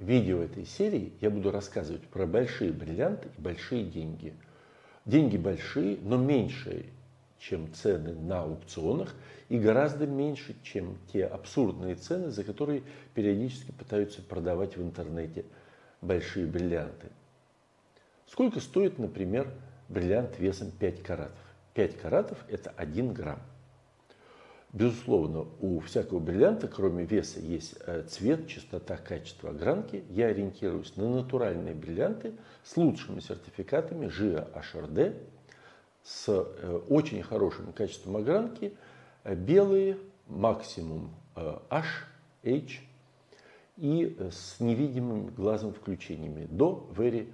видео этой серии я буду рассказывать про большие бриллианты и большие деньги. Деньги большие, но меньшие, чем цены на аукционах и гораздо меньше, чем те абсурдные цены, за которые периодически пытаются продавать в интернете большие бриллианты. Сколько стоит, например, бриллиант весом 5 каратов? 5 каратов – это 1 грамм. Безусловно, у всякого бриллианта, кроме веса, есть э, цвет, чистота, качество огранки. Я ориентируюсь на натуральные бриллианты с лучшими сертификатами ЖИА HRD, с э, очень хорошим качеством огранки, э, белые, максимум H, H и с невидимым глазом включениями до Very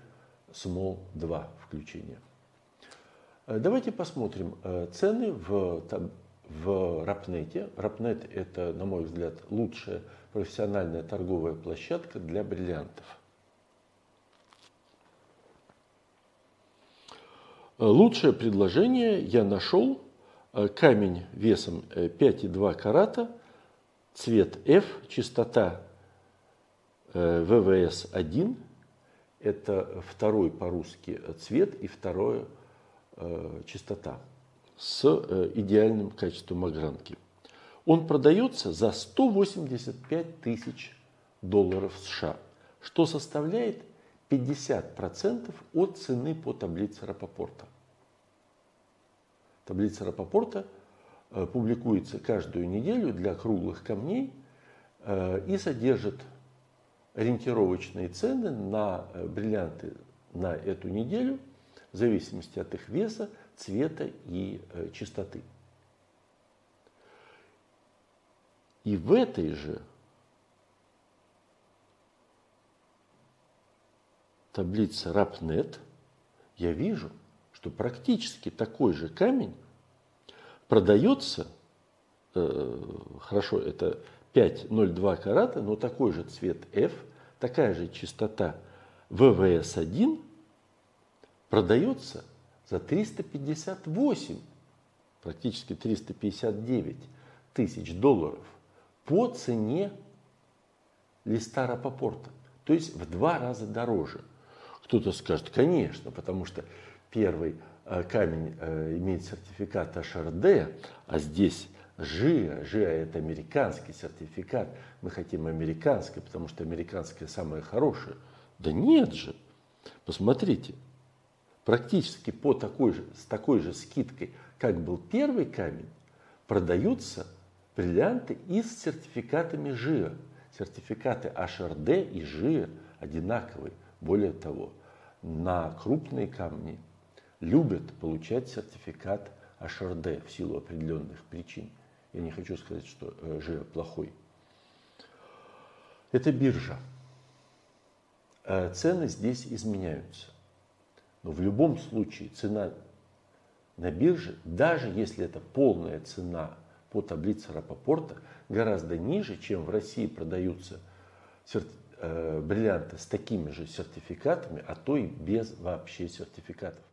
Small 2 включения. Давайте посмотрим цены в в Рапнете. Рапнет – это, на мой взгляд, лучшая профессиональная торговая площадка для бриллиантов. Лучшее предложение я нашел. Э, камень весом 5,2 э, карата, цвет F, частота ВВС э, 1. Это второй по-русски цвет и второе частота с э, идеальным качеством огранки. Он продается за 185 тысяч долларов США, что составляет 50% от цены по таблице Рапопорта. Таблица Рапопорта э, публикуется каждую неделю для круглых камней э, и содержит ориентировочные цены на бриллианты на эту неделю в зависимости от их веса, цвета и э, чистоты. И в этой же таблице RapNet я вижу, что практически такой же камень продается, э, хорошо, это 5,02 карата, но такой же цвет F, такая же частота ВВС1 продается за 358, практически 359 тысяч долларов по цене листа Рапопорта. То есть в два раза дороже. Кто-то скажет, конечно, потому что первый э, камень э, имеет сертификат HRD, а здесь ЖИА. ЖИА это американский сертификат. Мы хотим американский, потому что американское самое хорошее. Да нет же. Посмотрите, практически по такой же, с такой же скидкой, как был первый камень, продаются бриллианты и с сертификатами ЖИА. Сертификаты HRD и ЖИА одинаковые. Более того, на крупные камни любят получать сертификат HRD в силу определенных причин. Я не хочу сказать, что э, ЖИА плохой. Это биржа. Э, цены здесь изменяются. Но в любом случае цена на бирже, даже если это полная цена по таблице Рапопорта, гораздо ниже, чем в России продаются э, бриллианты с такими же сертификатами, а то и без вообще сертификатов.